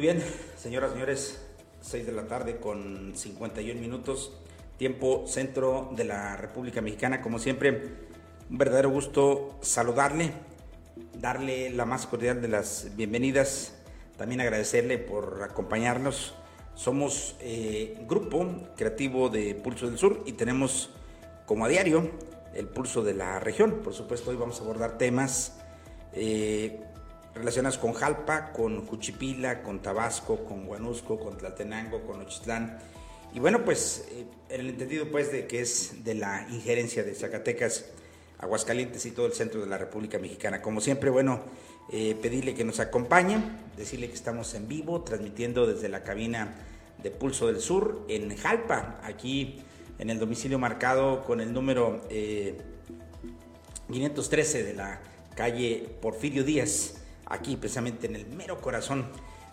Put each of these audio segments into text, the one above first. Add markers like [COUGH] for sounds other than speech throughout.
Muy bien, señoras, señores, 6 de la tarde con 51 minutos, tiempo centro de la República Mexicana. Como siempre, un verdadero gusto saludarle, darle la más cordial de las bienvenidas, también agradecerle por acompañarnos. Somos eh, grupo creativo de Pulso del Sur y tenemos como a diario el pulso de la región. Por supuesto, hoy vamos a abordar temas eh, relacionadas con Jalpa, con Juchipila, con Tabasco, con Huanusco, con Tlaltenango, con Ochitlán. Y bueno, pues eh, en el entendido pues de que es de la injerencia de Zacatecas, Aguascalientes y todo el centro de la República Mexicana. Como siempre, bueno, eh, pedirle que nos acompañe, decirle que estamos en vivo, transmitiendo desde la cabina de Pulso del Sur en Jalpa, aquí en el domicilio marcado con el número 513 de la calle Porfirio Díaz aquí precisamente en el mero corazón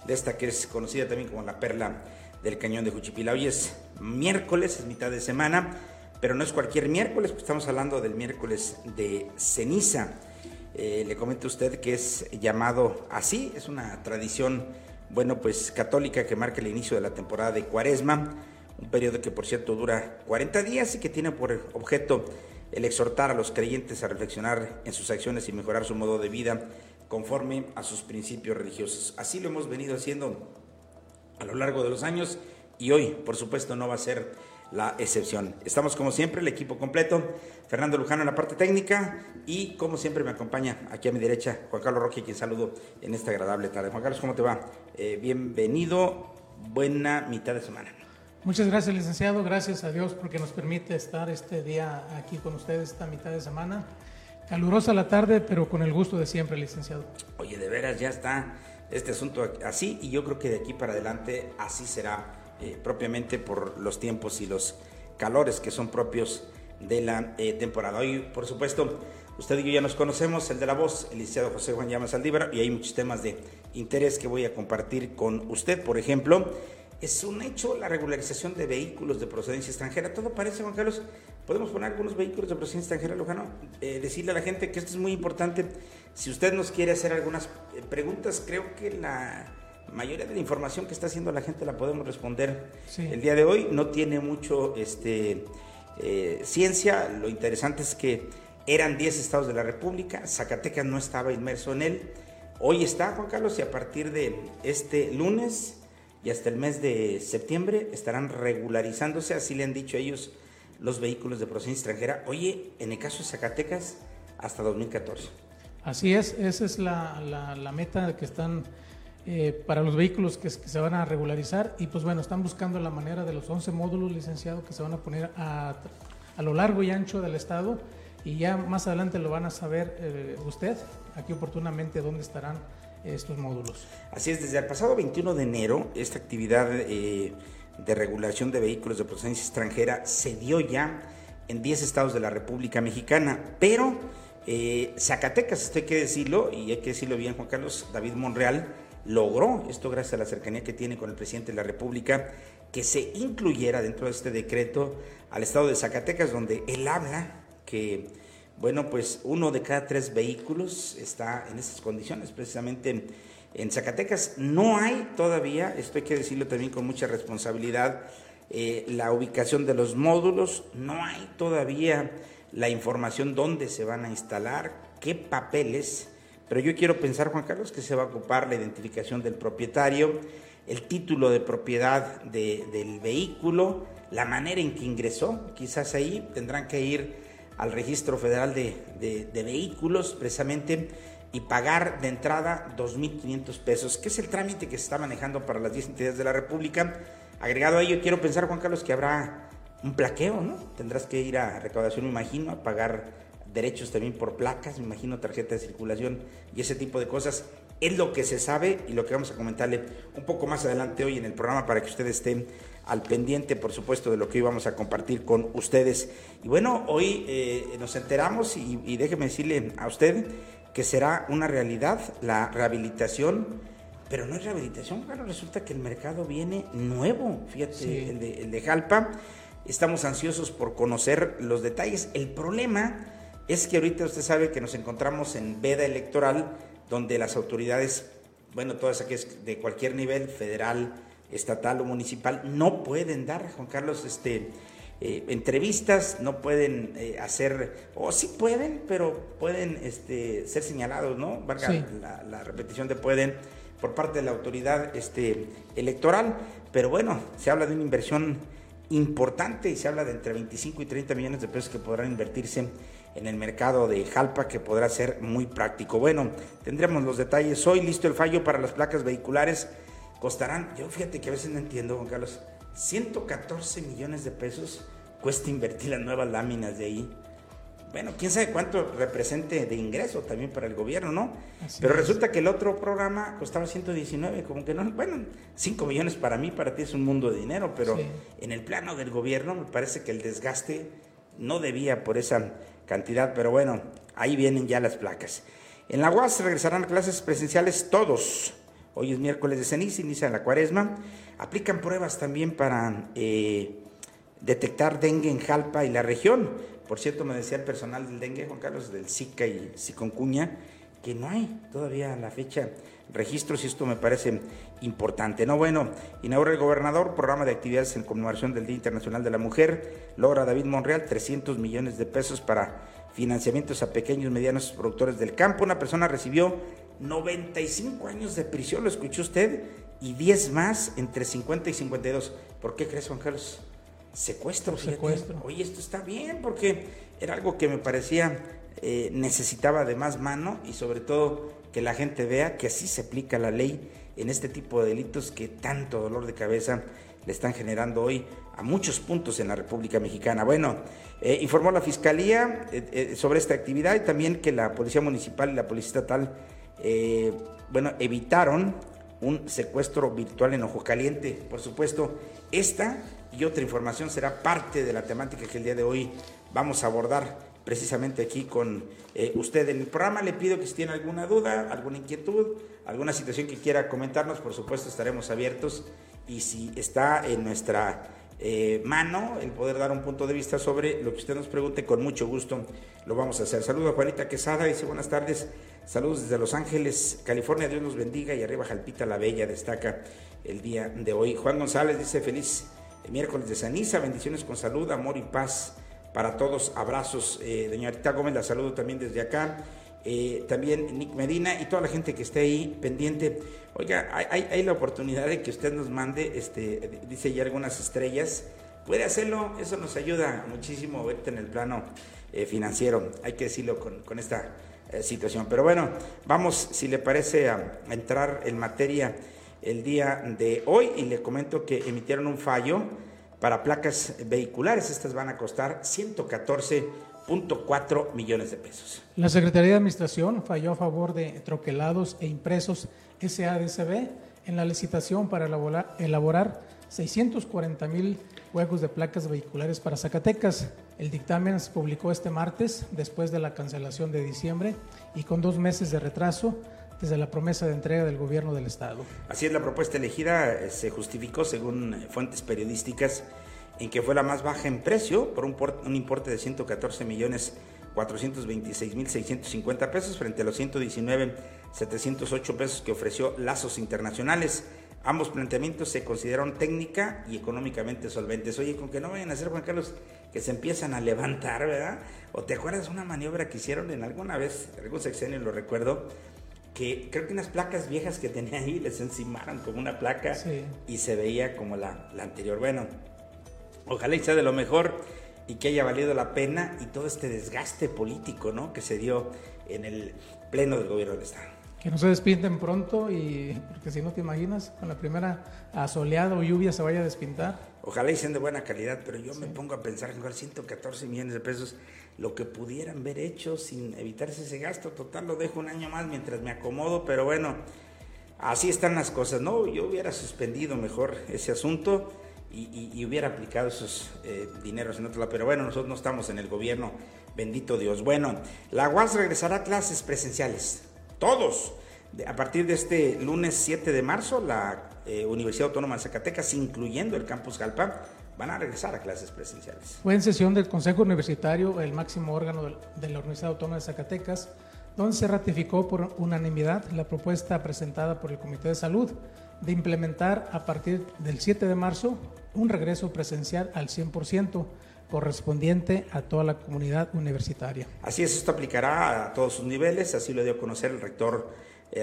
de esta que es conocida también como la perla del cañón de Juchipila. Hoy es miércoles, es mitad de semana, pero no es cualquier miércoles, pues estamos hablando del miércoles de ceniza. Eh, le comento a usted que es llamado así, es una tradición, bueno, pues católica que marca el inicio de la temporada de Cuaresma, un periodo que por cierto dura 40 días y que tiene por objeto el exhortar a los creyentes a reflexionar en sus acciones y mejorar su modo de vida conforme a sus principios religiosos. Así lo hemos venido haciendo a lo largo de los años y hoy, por supuesto, no va a ser la excepción. Estamos como siempre, el equipo completo, Fernando Lujano en la parte técnica y como siempre me acompaña aquí a mi derecha Juan Carlos Roque, quien saludo en esta agradable tarde. Juan Carlos, ¿cómo te va? Eh, bienvenido, buena mitad de semana. Muchas gracias, licenciado. Gracias a Dios porque nos permite estar este día aquí con ustedes, esta mitad de semana. Calurosa la tarde, pero con el gusto de siempre, licenciado. Oye, de veras ya está este asunto así y yo creo que de aquí para adelante así será eh, propiamente por los tiempos y los calores que son propios de la eh, temporada. Hoy, por supuesto, usted y yo ya nos conocemos, el de la voz, el licenciado José Juan Llamas Saldívar, y hay muchos temas de interés que voy a compartir con usted. Por ejemplo, es un hecho la regularización de vehículos de procedencia extranjera. Todo parece, Juan Carlos, podemos poner algunos vehículos de procedencia extranjera, Lujano. Eh, decirle a la gente que esto es muy importante. Si usted nos quiere hacer algunas eh, preguntas, creo que la mayoría de la información que está haciendo la gente la podemos responder el día de hoy. No tiene mucho este, eh, ciencia. Lo interesante es que eran 10 estados de la República. Zacatecas no estaba inmerso en él. Hoy está, Juan Carlos, y a partir de este lunes y hasta el mes de septiembre estarán regularizándose, así le han dicho ellos los vehículos de procedencia extranjera. Oye, en el caso de Zacatecas, hasta 2014. Así es, esa es la, la, meta que están eh, para los vehículos que, se van a regularizar y pues bueno, están buscando la manera de los 11 módulos licenciados que se van a poner a, a lo largo y ancho del estado y ya más adelante lo van a saber eh, usted aquí oportunamente dónde estarán estos módulos. Así es, desde el pasado 21 de enero esta actividad eh, de regulación de vehículos de procedencia extranjera se dio ya en 10 estados de la República Mexicana, pero eh, Zacatecas, esto hay que decirlo, y hay que decirlo bien Juan Carlos, David Monreal logró, esto gracias a la cercanía que tiene con el presidente de la República, que se incluyera dentro de este decreto al estado de Zacatecas, donde él habla que, bueno, pues uno de cada tres vehículos está en esas condiciones, precisamente en Zacatecas. No hay todavía, esto hay que decirlo también con mucha responsabilidad, eh, la ubicación de los módulos, no hay todavía la información dónde se van a instalar, qué papeles, pero yo quiero pensar, Juan Carlos, que se va a ocupar la identificación del propietario, el título de propiedad del vehículo, la manera en que ingresó, quizás ahí tendrán que ir al registro federal de vehículos precisamente y pagar de entrada 2.500 pesos, que es el trámite que se está manejando para las 10 entidades de la República. Agregado a ello, quiero pensar, Juan Carlos, que habrá un plaqueo, ¿no? Tendrás que ir a recaudación, me imagino, a pagar derechos también por placas, me imagino, tarjeta de circulación y ese tipo de cosas. Es lo que se sabe y lo que vamos a comentarle un poco más adelante hoy en el programa para que ustedes estén al pendiente, por supuesto, de lo que hoy vamos a compartir con ustedes. Y bueno, hoy eh, nos enteramos y, y déjeme decirle a usted que será una realidad la rehabilitación, pero no es rehabilitación, claro, resulta que el mercado viene nuevo, fíjate, el, de, el de Jalpa, estamos ansiosos por conocer los detalles. El problema es que ahorita usted sabe que nos encontramos en veda electoral, donde las autoridades bueno, todas aquellas de cualquier nivel, federal, estatal o municipal, no pueden dar, Juan Carlos, este, eh, entrevistas, no pueden eh, hacer, o sí pueden, pero pueden este, ser señalados, ¿no? Valga la, la, repetición de pueden por parte de la autoridad este, electoral, pero bueno, se habla de una inversión importante y se habla de entre 25 y 30 millones de pesos que podrán invertirse en el mercado de Jalpa, que podrá ser muy práctico. Bueno, tendremos los detalles hoy, listo el fallo para las placas vehiculares, costarán, yo fíjate que a veces no entiendo, Juan Carlos, 114 millones de pesos cuesta invertir las nuevas láminas de ahí. Bueno, quién sabe cuánto represente de ingreso también para el gobierno, ¿no? Pero resulta que el otro programa costaba 119, como que no, bueno, 5 millones para mí, para ti es un mundo de dinero, pero en el plano del gobierno me parece que el desgaste no debía por esa cantidad, pero bueno, ahí vienen ya las placas. En la UAS regresarán clases presenciales todos. Hoy es miércoles de ceniza, inicia la cuaresma. Aplican pruebas también para eh, detectar dengue en Jalpa y la región. Por cierto, me decía el personal del dengue, Juan Carlos, del SICA y Siconcuña, que no hay todavía la fecha registros y esto me parece importante. No, bueno, inaugura el gobernador programa de actividades en conmemoración del Día Internacional de la Mujer. Logra David Monreal 300 millones de pesos para financiamientos a pequeños y medianos productores del campo. Una persona recibió 95 años de prisión, lo escuchó usted, y 10 más entre 50 y 52. ¿Por qué crees, Juan Carlos? Secuestro, secuestro. Oye, esto está bien porque era algo que me parecía eh, necesitaba de más mano y sobre todo que la gente vea que así se aplica la ley en este tipo de delitos que tanto dolor de cabeza le están generando hoy a muchos puntos en la República Mexicana. Bueno, eh, informó la Fiscalía eh, sobre esta actividad y también que la Policía Municipal y la Policía Estatal eh, bueno, evitaron un secuestro virtual en Ojo Caliente. Por supuesto, esta y otra información será parte de la temática que el día de hoy vamos a abordar precisamente aquí con eh, usted en el programa. Le pido que si tiene alguna duda, alguna inquietud, alguna situación que quiera comentarnos, por supuesto estaremos abiertos y si está en nuestra eh, mano el poder dar un punto de vista sobre lo que usted nos pregunte, con mucho gusto lo vamos a hacer. Saludos a Juanita Quesada, dice buenas tardes. Saludos desde Los Ángeles, California, Dios nos bendiga y arriba Jalpita la Bella destaca el día de hoy. Juan González dice feliz miércoles de ceniza, bendiciones con salud, amor y paz para todos. Abrazos, eh, doña Rita Gómez, la saludo también desde acá. Eh, también Nick Medina y toda la gente que esté ahí pendiente. Oiga, hay, la oportunidad de que usted nos mande, este, dice ya algunas estrellas. Puede hacerlo, eso nos ayuda muchísimo verte en el plano eh, financiero, hay que decirlo con, con esta eh, situación. Pero bueno, vamos, si le parece, a, entrar en materia el día de hoy y le comento que emitieron un fallo para placas vehiculares. Estas van a costar 114.4 millones de pesos. La Secretaría de Administración falló a favor de troquelados e impresos SADCB en la licitación para elaborar, elaborar 640 mil juegos de placas vehiculares para Zacatecas. El dictamen se publicó este martes, después de la cancelación de diciembre y con dos meses de retraso desde la promesa de entrega del gobierno del Estado. Así es, la propuesta elegida eh, se justificó, según fuentes periodísticas, en que fue la más baja en precio por un, un importe de 114 millones 426 mil 650 pesos frente a los 119 708 pesos que ofreció Lazos Internacionales. Ambos planteamientos se consideraron técnica y económicamente solventes. Oye, con que no vayan a ser, Juan Carlos, que se empiezan a levantar, ¿verdad? ¿O te acuerdas una maniobra que hicieron en alguna vez, algún sexenio lo recuerdo, que creo que unas placas viejas que tenía ahí les encimaron como una placa y se veía como la, la anterior. Bueno, ojalá y sea de lo mejor y que haya valido la pena y todo este desgaste político, ¿no? Que se dio en el pleno del gobierno del Estado. Que no se despinten pronto y porque si no te imaginas, con la primera asoleada o lluvia se vaya a despintar. Ojalá y sean de buena calidad, pero yo me pongo a pensar que con 114 millones de pesos, lo que pudieran haber hecho sin evitarse ese gasto, total lo dejo un año más mientras me acomodo, pero bueno, así están las cosas, ¿no? Yo hubiera suspendido mejor ese asunto y, hubiera aplicado esos eh, dineros en otro lado, pero bueno, nosotros no estamos en el gobierno, bendito Dios. Bueno, la UAS regresará a clases presenciales todos. A partir de este lunes 7 de marzo, la eh, Universidad Autónoma de Zacatecas, incluyendo el campus Galpa, van a regresar a clases presenciales. Fue en sesión del Consejo Universitario, el máximo órgano de la Universidad Autónoma de Zacatecas, donde se ratificó por unanimidad la propuesta presentada por el Comité de Salud de implementar a partir del 7 de marzo un regreso presencial al 100% correspondiente a toda la comunidad universitaria. Así es, esto aplicará a todos sus niveles, así lo dio a conocer el rector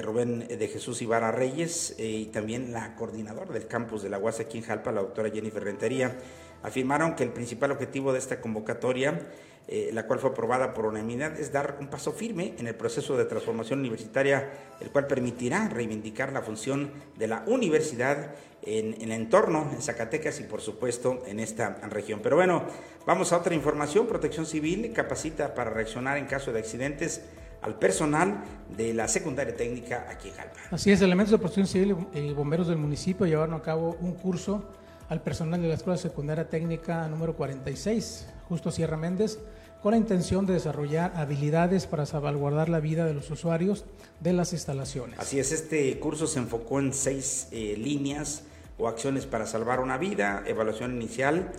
Rubén de Jesús Ibarra Reyes eh, y también la coordinadora del campus de la UAS aquí en Jalpa, la doctora Jennifer Rentería. Afirmaron que el principal objetivo de esta convocatoria eh, la cual fue aprobada por unanimidad, es dar un paso firme en el proceso de transformación universitaria, el cual permitirá reivindicar la función de la universidad en, el entorno, en Zacatecas y por supuesto en esta región. Pero bueno, vamos a otra información. Protección Civil capacita para reaccionar en caso de accidentes al personal de la secundaria técnica aquí en Jalpa. Así es, elementos de protección civil y bomberos del municipio llevaron a cabo un curso al personal de la Escuela Secundaria Técnica número 46, Justo Sierra Méndez, con la intención de desarrollar habilidades para salvaguardar la vida de los usuarios de las instalaciones. Así es, este curso se enfocó en seis eh, líneas o acciones para salvar una vida, evaluación inicial,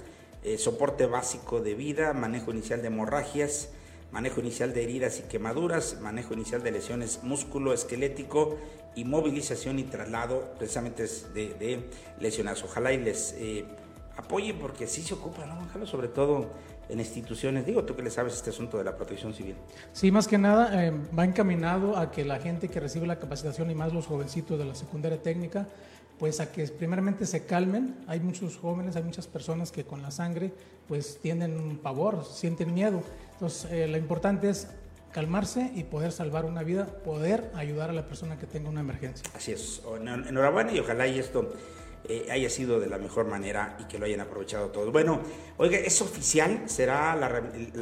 eh, soporte básico de vida, manejo inicial de hemorragias, manejo inicial de heridas y quemaduras, manejo inicial de lesiones músculo esquelético y movilización y traslado precisamente de, de lesionados. Ojalá y les eh, apoyen porque sí se ocupa, ¿no, Gonzalo? Sobre todo en instituciones. Digo, tú que le sabes este asunto de la protección civil. Sí, más que nada eh, va encaminado a que la gente que recibe la capacitación y más los jovencitos de la secundaria técnica, pues a que primeramente se calmen. Hay muchos jóvenes, hay muchas personas que con la sangre pues tienen un pavor, sienten miedo. Entonces, eh, lo importante es calmarse y poder salvar una vida, poder ayudar a la persona que tenga una emergencia. Así es. Enhorabuena y ojalá y esto eh, haya sido de la mejor manera y que lo hayan aprovechado todos. Bueno, oiga, es oficial, será la,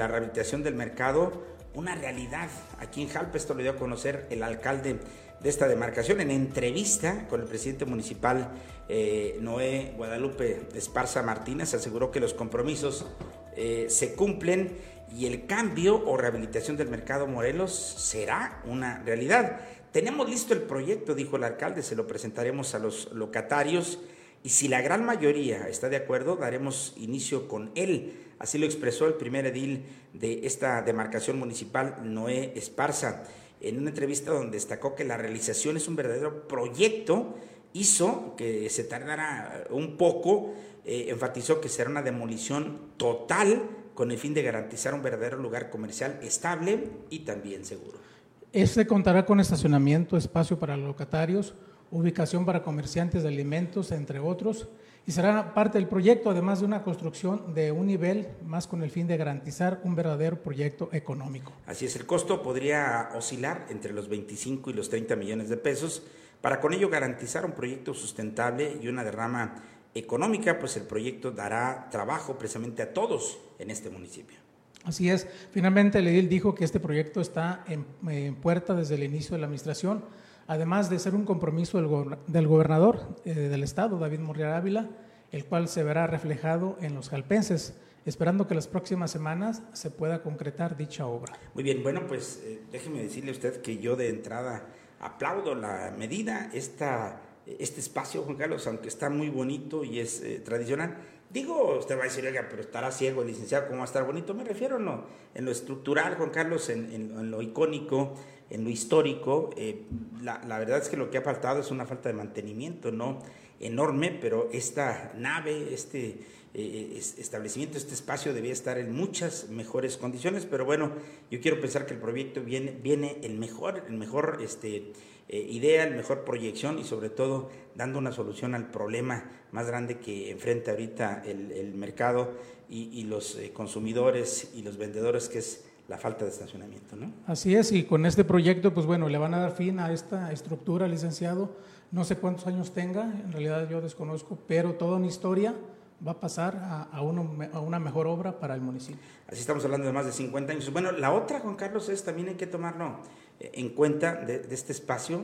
rehabilitación del mercado una realidad. Aquí en Jalpa esto lo dio a conocer el alcalde de esta demarcación en entrevista con el presidente municipal eh, Noé Guadalupe Esparza Martínez. Aseguró que los compromisos eh, se cumplen y el cambio o rehabilitación del mercado Morelos será una realidad. Tenemos listo el proyecto, dijo el alcalde, se lo presentaremos a los locatarios y si la gran mayoría está de acuerdo, daremos inicio con él. Así lo expresó el primer edil de esta demarcación municipal, Noé Esparza, en una entrevista donde destacó que la realización es un verdadero proyecto, hizo que se tardara un poco, eh, enfatizó que será una demolición total con el fin de garantizar un verdadero lugar comercial estable y también seguro. Este contará con estacionamiento, espacio para locatarios, ubicación para comerciantes de alimentos, entre otros, y será parte del proyecto, además de una construcción de un nivel más con el fin de garantizar un verdadero proyecto económico. Así es, el costo podría oscilar entre los 25 y los 30 millones de pesos, para con ello garantizar un proyecto sustentable y una derrama económica, pues el proyecto dará trabajo precisamente a todos en este municipio. Así es, finalmente el edil dijo que este proyecto está en, puerta desde el inicio de la administración, además de ser un compromiso del, gobernador eh, del estado, David Morriar Ávila, el cual se verá reflejado en los jalpenses, esperando que las próximas semanas se pueda concretar dicha obra. Muy bien, bueno, pues eh, déjeme decirle a usted que yo de entrada aplaudo la medida, esta, este espacio, Juan Carlos, aunque está muy bonito y es eh, tradicional, Digo, usted va a decir, oiga, pero estará ciego el licenciado, ¿cómo va a estar bonito? Me refiero en lo, en lo estructural, Juan Carlos, en, lo icónico, en lo histórico. Eh, la, verdad es que lo que ha faltado es una falta de mantenimiento, ¿no? Enorme, pero esta nave, este eh, establecimiento, este espacio debía estar en muchas mejores condiciones, pero bueno, yo quiero pensar que el proyecto viene, viene el mejor, el mejor este, eh, idea, el mejor proyección y sobre todo dando una solución al problema más grande que enfrenta ahorita el, mercado y, los eh, consumidores y los vendedores, que es la falta de estacionamiento. ¿no? Así es, y con este proyecto, pues bueno, le van a dar fin a esta estructura, licenciado. No sé cuántos años tenga, en realidad yo desconozco, pero toda una historia va a pasar a, a, una mejor obra para el municipio. Así estamos hablando de más de 50 años. Bueno, la otra, Juan Carlos, es también hay que tomarlo eh, en cuenta de, este espacio.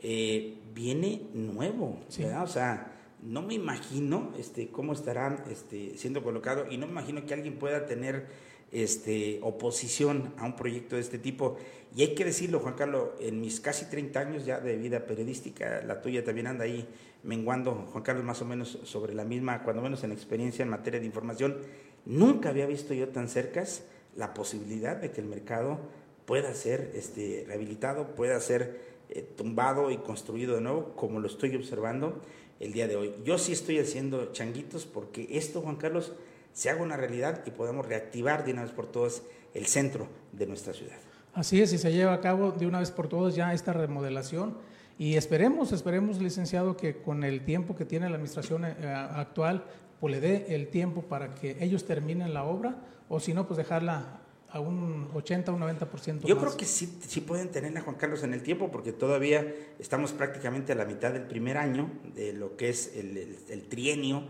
Eh, viene nuevo, ¿verdad? O sea, no me imagino este, cómo estará este, siendo colocado y no me imagino que alguien pueda tener este, oposición a un proyecto de este tipo. Y hay que decirlo, Juan Carlos, en mis casi 30 años ya de vida periodística, la tuya también anda ahí menguando, Juan Carlos, más o menos sobre la misma, cuando menos en experiencia en materia de información, nunca había visto yo tan cercas la posibilidad de que el mercado pueda ser este, rehabilitado, pueda ser eh, tumbado y construido de nuevo, como lo estoy observando el día de hoy. Yo sí estoy haciendo changuitos porque esto, Juan Carlos, se haga una realidad y podamos reactivar de una vez por todas el centro de nuestra ciudad. Así es, y se lleva a cabo de una vez por todas ya esta remodelación y esperemos, esperemos, licenciado, que con el tiempo que tiene la administración eh, actual, pues le dé el tiempo para que ellos terminen la obra o si no, pues dejarla a un 80 o un 90%. Yo creo que sí, sí pueden tenerla, Juan Carlos, en el tiempo, porque todavía estamos prácticamente a la mitad del primer año de lo que es el, trienio.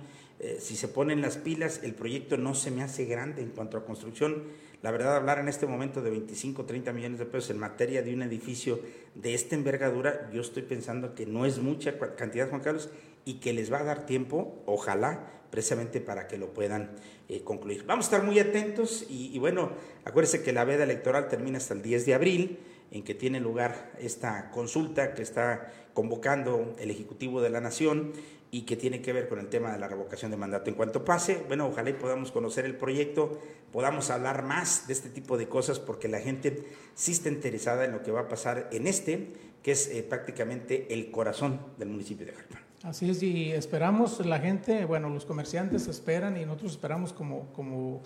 Eh, si se ponen las pilas, el proyecto no se me hace grande en cuanto a construcción. La verdad, hablar en este momento de 25, 30 millones de pesos en materia de un edificio de esta envergadura, yo estoy pensando que no es mucha cantidad, Juan Carlos, y que les va a dar tiempo, ojalá, precisamente para que lo puedan eh, concluir. Vamos a estar muy atentos y, bueno, acuérdense que la veda electoral termina hasta el 10 de abril, en que tiene lugar esta consulta que está convocando el Ejecutivo de la Nación y que tiene que ver con el tema de la revocación de mandato. En cuanto pase, bueno, ojalá y podamos conocer el proyecto, podamos hablar más de este tipo de cosas, porque la gente sí está interesada en lo que va a pasar en este, que es eh, prácticamente el corazón del municipio de Jalpa. Así es, y esperamos la gente, bueno, los comerciantes esperan y nosotros esperamos como, como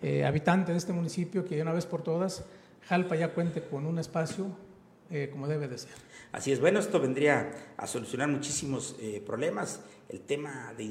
eh, habitante de este municipio que de una vez por todas Jalpa ya cuente con un espacio eh, como debe de ser. Así es, bueno, esto vendría a solucionar muchísimos eh, problemas, el tema de,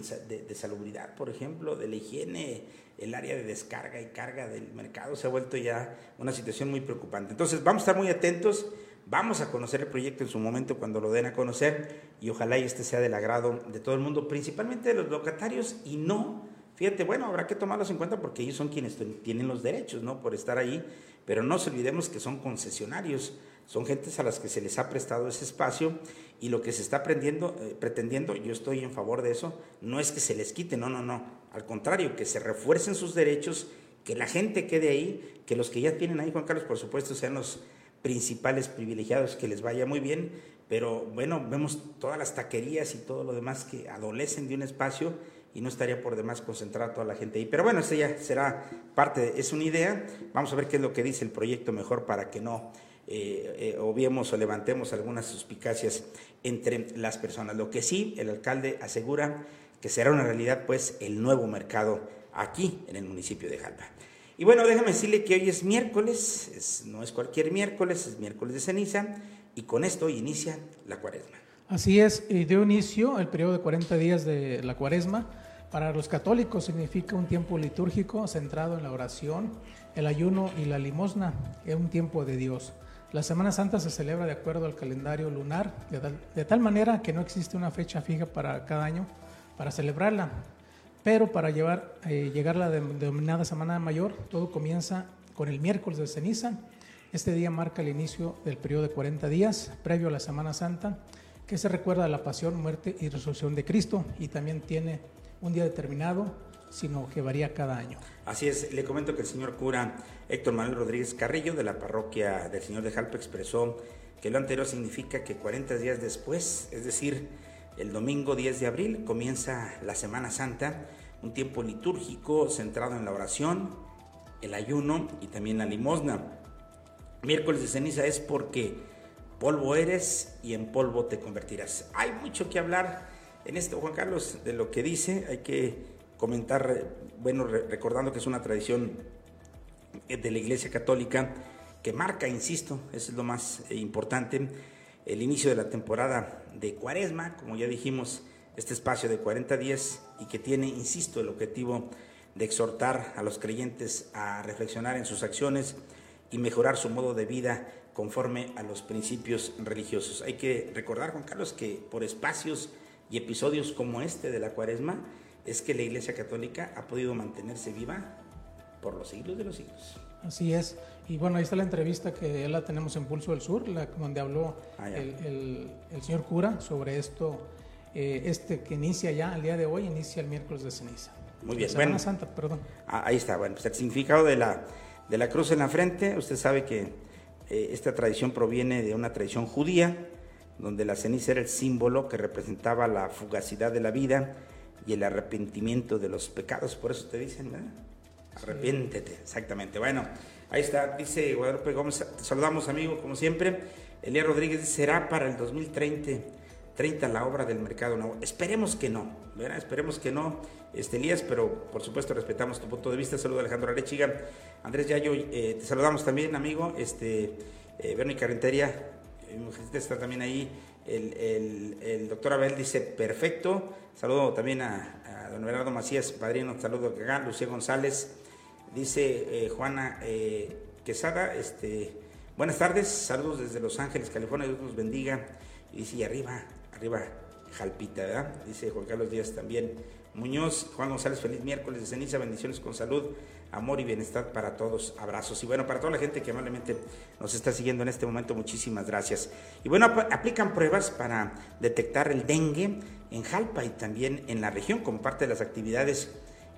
de, salubridad, por ejemplo, de la higiene, el área de descarga y carga del mercado se ha vuelto ya una situación muy preocupante. Entonces, vamos a estar muy atentos. Vamos a conocer el proyecto en su momento cuando lo den a conocer y ojalá y este sea del agrado de todo el mundo, principalmente de los locatarios y no, fíjate, bueno, habrá que tomarlos en cuenta porque ellos son quienes tienen los derechos, ¿no? Por estar ahí, pero no se olvidemos que son concesionarios, son gentes a las que se les ha prestado ese espacio y lo que se está eh, pretendiendo, yo estoy en favor de eso, no es que se les quite, no, no, no, al contrario, que se refuercen sus derechos, que la gente quede ahí, que los que ya tienen ahí, Juan Carlos, por supuesto, sean los principales privilegiados, que les vaya muy bien, pero bueno, vemos todas las taquerías y todo lo demás que adolecen de un espacio y no estaría por demás concentrar toda la gente ahí. Pero bueno, eso ya será parte, es una idea, vamos a ver qué es lo que dice el proyecto mejor para que no eh, eh, obviemos o levantemos algunas suspicacias entre las personas. Lo que sí, el alcalde asegura que será una realidad pues el nuevo mercado aquí en el municipio de Jalpa. Y bueno, déjame decirle que hoy es miércoles, no es cualquier miércoles, es miércoles de ceniza, y con esto hoy inicia la cuaresma. Así es, y dio inicio el periodo de 40 días de la cuaresma. Para los católicos significa un tiempo litúrgico centrado en la oración, el ayuno y la limosna, es un tiempo de Dios. La Semana Santa se celebra de acuerdo al calendario lunar, de tal manera que no existe una fecha fija para cada año para celebrarla. Pero para llevar, eh, llegar a la denominada Semana Mayor, todo comienza con el miércoles de ceniza. Este día marca el inicio del periodo de 40 días previo a la Semana Santa, que se recuerda la pasión, muerte y resurrección de Cristo y también tiene un día determinado, sino que varía cada año. Así es, le comento que el señor cura Héctor Manuel Rodríguez Carrillo de la parroquia del Señor de Jalpa expresó que lo anterior significa que 40 días después, es decir, el domingo 10 de abril comienza la Semana Santa, un tiempo litúrgico centrado en la oración, el ayuno y también la limosna. Miércoles de ceniza es porque polvo eres y en polvo te convertirás. Hay mucho que hablar en esto, Juan Carlos, de lo que dice. Hay que comentar, bueno, recordando que es una tradición de la Iglesia Católica que marca, insisto, eso es lo más eh, importante, el inicio de la temporada de Cuaresma, como ya dijimos, este espacio de 40 días y que tiene, insisto, el objetivo de exhortar a los creyentes a reflexionar en sus acciones y mejorar su modo de vida conforme a los principios religiosos. Hay que recordar, Juan Carlos, que por espacios y episodios como este de la Cuaresma es que la Iglesia Católica ha podido mantenerse viva por los siglos de los siglos. Así es. Y bueno, ahí está la entrevista que la tenemos en Pulso del Sur, la, donde habló ah, el, señor cura sobre esto, eh, este que inicia ya el día de hoy, inicia el miércoles de ceniza. Muy bien. Semana Santa, perdón. Ah, ahí está, bueno, pues el significado de la, de la cruz en la frente, usted sabe que eh, esta tradición proviene de una tradición judía, donde la ceniza era el símbolo que representaba la fugacidad de la vida y el arrepentimiento de los pecados, por eso te dicen, ¿verdad? Arrepiéntete, exactamente. Bueno, ahí está, dice Guadalupe Gómez, te saludamos amigo, como siempre. Elías Rodríguez será para el 2030 30 la obra del mercado nuevo. Esperemos que no, ¿verdad? Esperemos que no, este, Elías, pero por supuesto respetamos tu punto de vista. Saludo a Alejandro Arechiga. Andrés Yayo, eh, te saludamos también, amigo. Este, eh, Verónica está también ahí. El, doctor Abel dice, perfecto. Saludo también a, don Bernardo Macías, padrino, saludo acá. Lucía González, dice eh, Juana eh, Quesada, este, buenas tardes, saludos desde Los Ángeles, California, Dios los bendiga. Y dice, arriba, arriba, Jalpita, ¿verdad? Dice Juan Carlos Díaz también. Muñoz, Juan González, feliz miércoles de ceniza, bendiciones con salud, amor y bienestar para todos, abrazos. Y bueno, para toda la gente que amablemente nos está siguiendo en este momento, muchísimas gracias. Y bueno, aplican pruebas para detectar el dengue en Jalpa y también en la región como parte de las actividades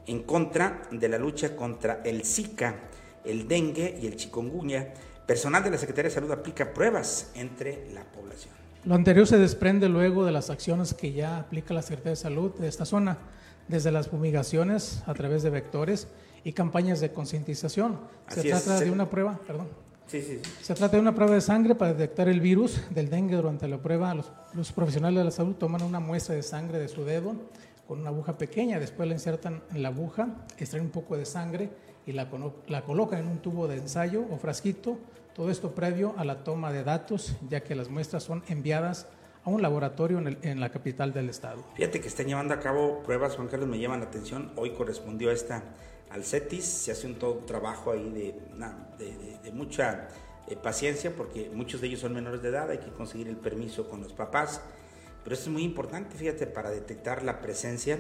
en contra de la lucha contra el Zika, el dengue y el chikungunya. Personal de la Secretaría de Salud aplica pruebas entre la población. Lo anterior se desprende luego de las acciones que ya aplica la Secretaría de Salud de esta zona, desde las fumigaciones a través de vectores y campañas de concientización. Se trata de una prueba, perdón. Sí, sí, Se trata de una prueba de sangre para detectar el virus del dengue durante la prueba. Los, los, profesionales de la salud toman una muestra de sangre de su dedo con una aguja pequeña, después la insertan en la aguja, extraen un poco de sangre y la, la colocan en un tubo de ensayo o frasquito todo esto previo a la toma de datos, ya que las muestras son enviadas a un laboratorio en, la capital del estado. Fíjate que están llevando a cabo pruebas, Juan Carlos, me llaman la atención. Hoy correspondió esta al CETIS, se hace un todo trabajo ahí de, mucha eh, paciencia, porque muchos de ellos son menores de edad, hay que conseguir el permiso con los papás. Pero esto es muy importante, fíjate, para detectar la presencia.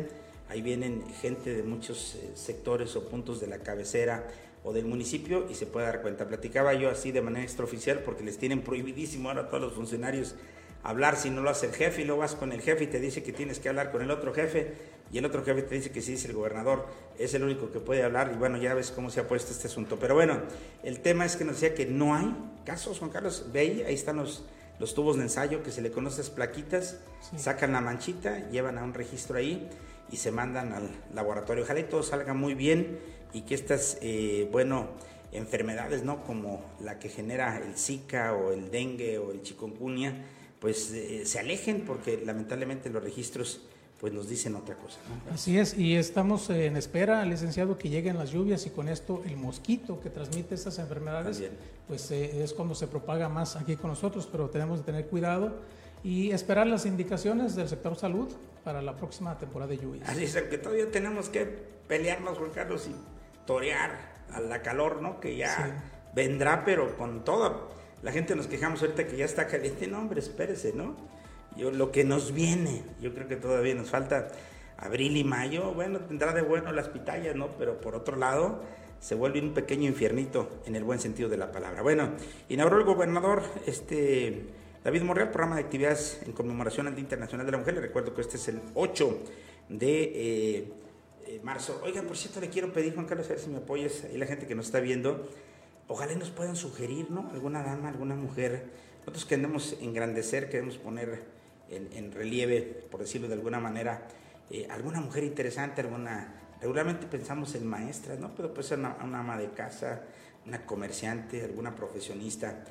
Ahí vienen gente de muchos eh, sectores o puntos de la cabecera o del municipio y se puede dar cuenta. Platicaba yo así de manera extraoficial porque les tienen prohibidísimo ahora a todos los funcionarios hablar si no lo hace el jefe y luego vas con el jefe y te dice que tienes que hablar con el otro jefe y el otro jefe te dice que si dice el gobernador es el único que puede hablar y bueno, ya ves cómo se ha puesto este asunto. Pero bueno, el tema es que nos decía que no hay casos, Juan Carlos, ve ahí, ahí están los, los tubos de ensayo que se le conocen plaquitas, sacan la manchita, llevan a un registro ahí y se mandan al laboratorio. Ojalá y todo salga muy bien y que estas, eh, bueno, enfermedades, ¿no? Como la que genera el Zika o el dengue o el chikungunya, pues eh, se alejen porque lamentablemente los registros pues nos dicen otra cosa. ¿no? Así es, y estamos en espera, licenciado, que lleguen las lluvias y con esto el mosquito que transmite estas enfermedades, pues eh, es cuando se propaga más aquí con nosotros, pero tenemos que tener cuidado y esperar las indicaciones del sector salud para la próxima temporada de lluvias. Así es, que todavía tenemos que pelearnos, Juan Carlos, y torear a la calor, ¿no? Que ya vendrá, pero con todo. La gente nos quejamos ahorita que ya está caliente. No, hombre, espérese, ¿no? Yo, lo que nos viene, yo creo que todavía nos falta abril y mayo. Bueno, tendrá de bueno las pitayas, ¿no? Pero por otro lado, se vuelve un pequeño infiernito en el buen sentido de la palabra. Bueno, inauguró el gobernador este David Morreal, programa de actividades en conmemoración al Día Internacional de la Mujer. Le recuerdo que este es el 8 de eh, eh, marzo. Oigan, por cierto, le quiero pedir, Juan Carlos, a ver si me apoyas, y la gente que nos está viendo, ojalá nos puedan sugerir, ¿no? Alguna dama, alguna mujer. Nosotros queremos engrandecer, queremos poner en, relieve, por decirlo de alguna manera, eh, alguna mujer interesante, alguna... Regularmente pensamos en maestras, ¿no? Pero puede ser una, ama de casa, una comerciante, alguna profesionista,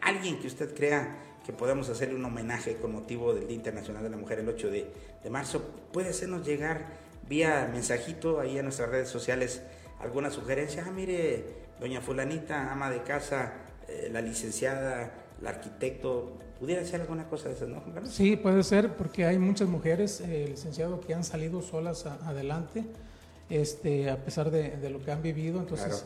alguien que usted crea que podemos hacerle un homenaje con motivo del Día Internacional de la Mujer el 8 de, de marzo, puede hacernos llegar vía mensajito ahí en nuestras redes sociales alguna sugerencia. Ah, mire, doña fulanita, ama de casa, eh, la licenciada, la arquitecto, ¿pudiera ser alguna cosa de esas, no, Sí, puede ser, porque hay muchas mujeres, eh, licenciado, que han salido solas adelante, este, a pesar de, de, lo que han vivido, entonces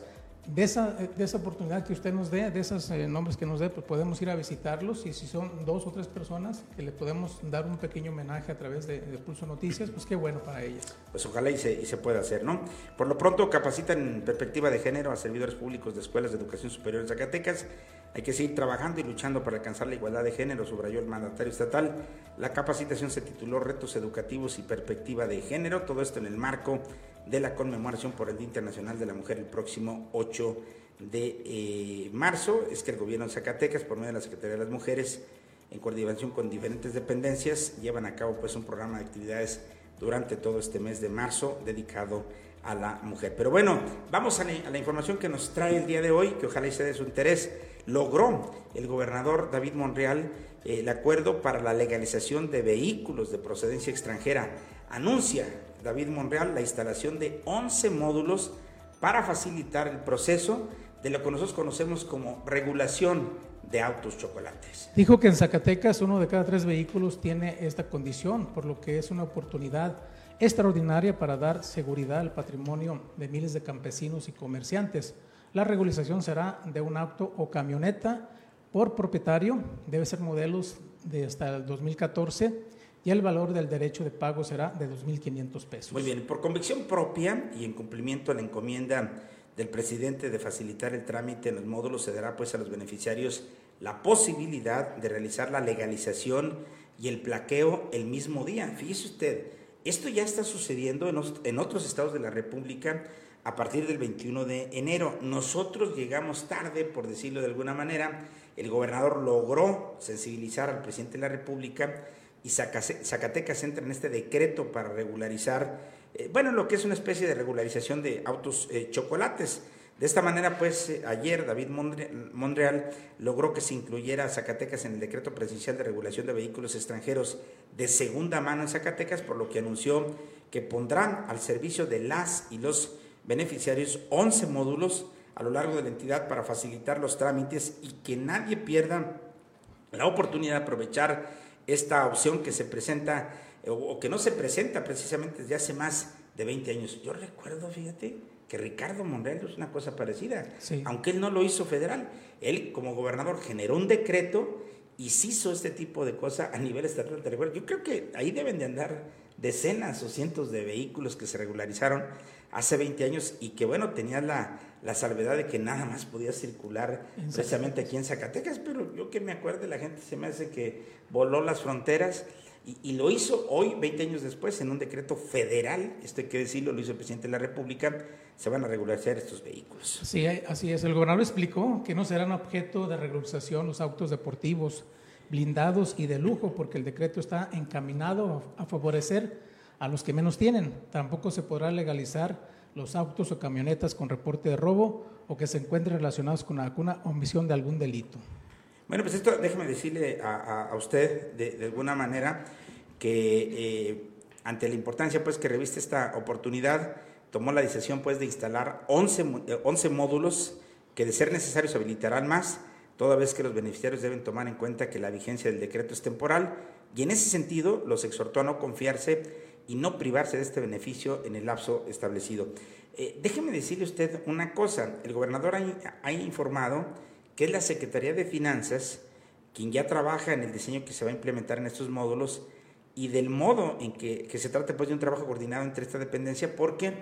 de esa, de esa oportunidad que usted nos dé, de esos eh, nombres que nos dé, pues podemos ir a visitarlos y si son dos o tres personas que le podemos dar un pequeño homenaje a través de, Pulso Noticias, pues qué bueno para ellas. Pues ojalá y se, y se pueda hacer, ¿no? Por lo pronto capacitan en perspectiva de género a servidores públicos de escuelas de educación superior en Zacatecas. Hay que seguir trabajando y luchando para alcanzar la igualdad de género, subrayó el mandatario estatal. La capacitación se tituló Retos Educativos y Perspectiva de Género, todo esto en el marco de la conmemoración por el Día Internacional de la Mujer el próximo 8 de eh, marzo. Es que el gobierno de Zacatecas, por medio de la Secretaría de las Mujeres, en coordinación con diferentes dependencias, llevan a cabo pues un programa de actividades durante todo este mes de marzo dedicado a la mujer. Pero bueno, vamos a la, información que nos trae el día de hoy, que ojalá sea de su interés. Logró el gobernador David Monreal eh, el acuerdo para la legalización de vehículos de procedencia extranjera. Anuncia David Monreal la instalación de 11 módulos para facilitar el proceso de lo que nosotros conocemos como regulación de autos chocolates. Dijo que en Zacatecas uno de cada tres vehículos tiene esta condición, por lo que es una oportunidad extraordinaria para dar seguridad al patrimonio de miles de campesinos y comerciantes. La regularización será de un auto o camioneta por propietario, debe ser modelos de hasta el 2014 y el valor del derecho de pago será de 2.500 pesos. Muy bien, por convicción propia y en cumplimiento a la encomienda del presidente de facilitar el trámite en los módulos, se dará pues a los beneficiarios la posibilidad de realizar la legalización y el plaqueo el mismo día. Fíjese usted, esto ya está sucediendo en, otros estados de la República a partir del 21 de enero. Nosotros llegamos tarde, por decirlo de alguna manera. El gobernador logró sensibilizar al presidente de la República y Zacatecas entra en este decreto para regularizar, eh, bueno, lo que es una especie de regularización de autos eh, chocolates. De esta manera, pues, eh, ayer David Monreal logró que se incluyera Zacatecas en el decreto presidencial de regulación de vehículos extranjeros de segunda mano en Zacatecas, por lo que anunció que pondrán al servicio de las y los beneficiarios 11 módulos a lo largo de la entidad para facilitar los trámites y que nadie pierda la oportunidad de aprovechar esta opción que se presenta o que no se presenta precisamente desde hace más de 20 años. Yo recuerdo, fíjate, que Ricardo Monreal es una cosa parecida, aunque él no lo hizo federal. Él como gobernador generó un decreto y se hizo este tipo de cosas a nivel estatal. Yo creo que ahí deben de andar decenas o cientos de vehículos que se regularizaron hace 20 años y que bueno, tenían la, la salvedad de que nada más podía circular precisamente aquí en Zacatecas, pero yo que me acuerdo, la gente se me hace que voló las fronteras y, lo hizo hoy, 20 años después, en un decreto federal, esto hay que decirlo, lo hizo el presidente de la República, se van a regularizar estos vehículos. Sí, así es. El gobernador explicó que no serán objeto de regularización los autos deportivos blindados y de lujo, porque el decreto está encaminado a favorecer a los que menos tienen. Tampoco se podrá legalizar los autos o camionetas con reporte de robo o que se encuentren relacionados con alguna omisión de algún delito. Bueno, pues esto déjeme decirle a, usted de, alguna manera que eh, ante la importancia pues que reviste esta oportunidad, tomó la decisión pues de instalar 11, 11 eh, módulos que de ser necesarios habilitarán más, toda vez que los beneficiarios deben tomar en cuenta que la vigencia del decreto es temporal y en ese sentido los exhortó a no confiarse y no privarse de este beneficio en el lapso establecido. Eh, déjeme decirle usted una cosa, el gobernador ha informado que es la Secretaría de Finanzas, quien ya trabaja en el diseño que se va a implementar en estos módulos y del modo en que, se trata pues, de un trabajo coordinado entre esta dependencia, porque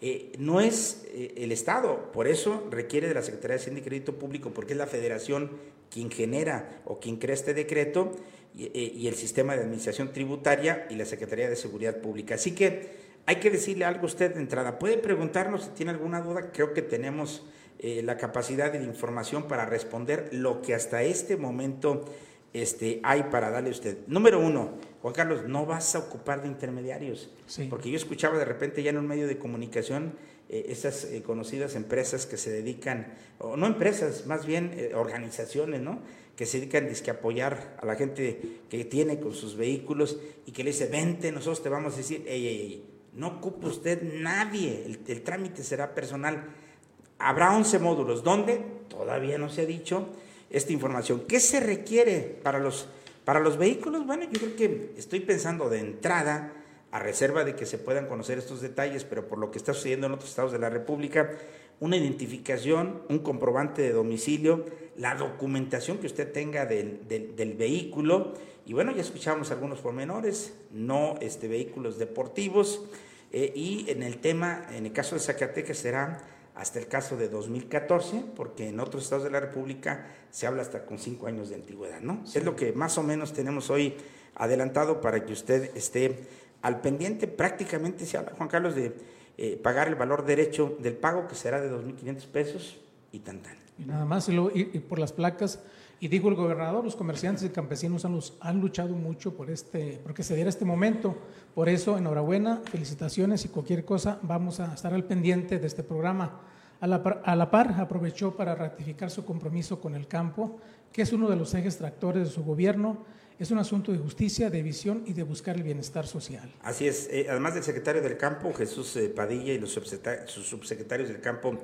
eh, no es eh, el Estado, por eso requiere de la Secretaría de Hacienda y Crédito Público, porque es la Federación quien genera o quien crea este decreto y, eh, y el sistema de administración tributaria y la Secretaría de Seguridad Pública. Así que hay que decirle algo a usted de entrada. Puede preguntarnos si tiene alguna duda, creo que tenemos la capacidad de información para responder lo que hasta este momento este, hay para darle a usted. Número uno, Juan Carlos, no vas a ocupar de intermediarios. Porque yo escuchaba de repente ya en un medio de comunicación eh, esas eh, conocidas empresas que se dedican, o no empresas, más bien organizaciones, ¿no? Que se dedican a apoyar a la gente que tiene con sus vehículos y que le dice, vente, nosotros te vamos a decir, ey, ey, ey, no ocupa usted nadie, el, el trámite será personal Habrá 11 módulos. ¿Dónde? Todavía no se ha dicho esta información. ¿Qué se requiere para los, para los vehículos? Bueno, yo creo que estoy pensando de entrada, a reserva de que se puedan conocer estos detalles, pero por lo que está sucediendo en otros estados de la República, una identificación, un comprobante de domicilio, la documentación que usted tenga del, vehículo, y bueno, ya escuchamos algunos pormenores, no este, vehículos deportivos, eh, y en el tema, en el caso de Zacatecas será hasta el caso de 2014, porque en otros estados de la República se habla hasta con cinco años de antigüedad, ¿no? Es lo que más o menos tenemos hoy adelantado para que usted esté al pendiente. Prácticamente se habla, Juan Carlos, de eh, pagar el valor derecho del pago, que será de 2.500 pesos y tan tan. Y nada más, y, y, por las placas. Y dijo el gobernador, los comerciantes y campesinos han, han luchado mucho por este, porque se diera este momento. Por eso, enhorabuena, felicitaciones y cualquier cosa, vamos a estar al pendiente de este programa. A la, par, a la par, aprovechó para ratificar su compromiso con el campo, que es uno de los ejes tractores de su gobierno es un asunto de justicia, de visión y de buscar el bienestar social. Así es. Eh, además del secretario del campo, Jesús eh, Padilla, y los sus subsecretarios del campo,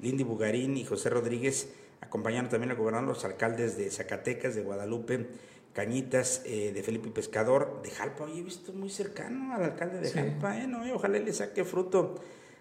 Lindy Bugarín y José Rodríguez, acompañaron también al gobernador, los alcaldes de Zacatecas, de Guadalupe, Cañitas, eh, de Felipe Pescador, de Jalpa. Oye, he visto muy cercano al alcalde de Jalpa, ¿eh? No, ojalá le saque fruto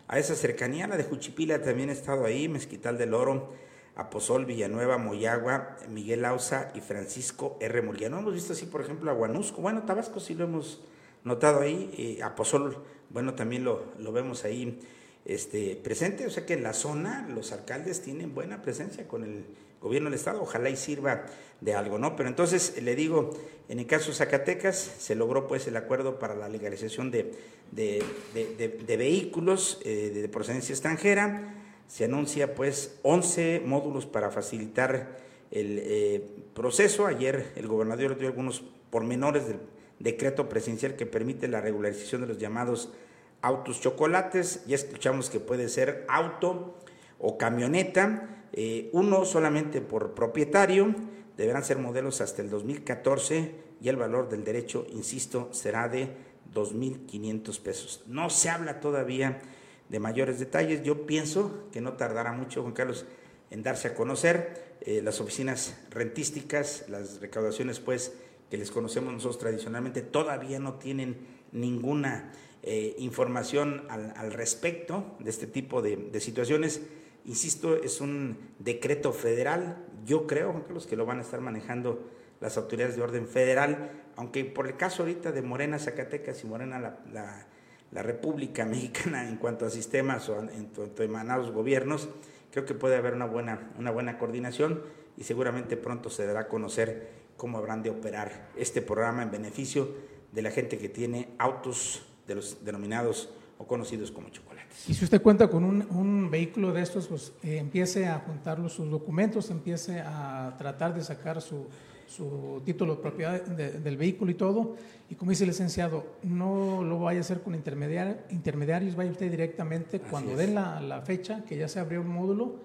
a esa cercanía. La de Juchipila también ha estado ahí, Mezquital del Oro Aposol, Villanueva, Moyagua, Miguel Ausa y Francisco R. No Hemos visto así, por ejemplo, a Guanusco. Bueno, Tabasco sí lo hemos notado ahí. Eh, Aposol, bueno, también lo, lo vemos ahí este, presente. O sea que en la zona los alcaldes tienen buena presencia con el gobierno del Estado. Ojalá y sirva de algo, ¿no? Pero entonces le digo, en el caso de Zacatecas se logró pues el acuerdo para la legalización de, de, de, vehículos eh, de procedencia extranjera se anuncia pues 11 módulos para facilitar el eh, proceso. Ayer el gobernador dio algunos pormenores del decreto presidencial que permite la regularización de los llamados autos chocolates. Ya escuchamos que puede ser auto o camioneta, eh, uno solamente por propietario, deberán ser modelos hasta el 2014 y el valor del derecho, insisto, será de 2.500 pesos. No se habla todavía de mayores detalles. Yo pienso que no tardará mucho, Juan Carlos, en darse a conocer eh, las oficinas rentísticas, las recaudaciones, pues, que les conocemos nosotros tradicionalmente, todavía no tienen ninguna eh, información al, respecto de este tipo de, situaciones. Insisto, es un decreto federal. Yo creo, Juan Carlos, que lo van a estar manejando las autoridades de orden federal, aunque por el caso ahorita de Morena, Zacatecas y Morena, la la República [LAUGHS] Mexicana en cuanto a sistemas o en cuanto a emanados gobiernos, creo que puede haber una buena, una buena coordinación y seguramente pronto se dará a conocer cómo habrán de operar este programa en beneficio de la gente que tiene autos de los denominados o conocidos como chocolates. Y si usted cuenta con un, vehículo de estos, pues eh, empiece a juntar sus documentos, empiece a tratar de sacar su, su título de propiedad del vehículo y todo. Y como dice el licenciado, no lo vaya a hacer con intermediarios, vaya usted directamente cuando den la, fecha, que ya se abrió un módulo,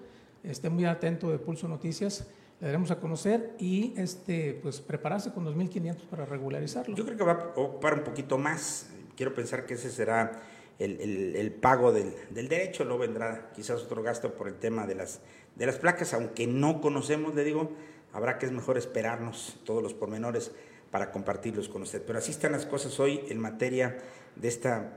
esté muy atento de Pulso Noticias, le daremos a conocer y este, pues prepararse con 2.500 para regularizarlo. Yo creo que va a ocupar un poquito más, quiero pensar que ese será el, pago del, del, derecho, luego vendrá quizás otro gasto por el tema de las, de las placas, aunque no conocemos, le digo, habrá que es mejor esperarnos todos los pormenores para compartirlos con usted. Pero así están las cosas hoy en materia de esta,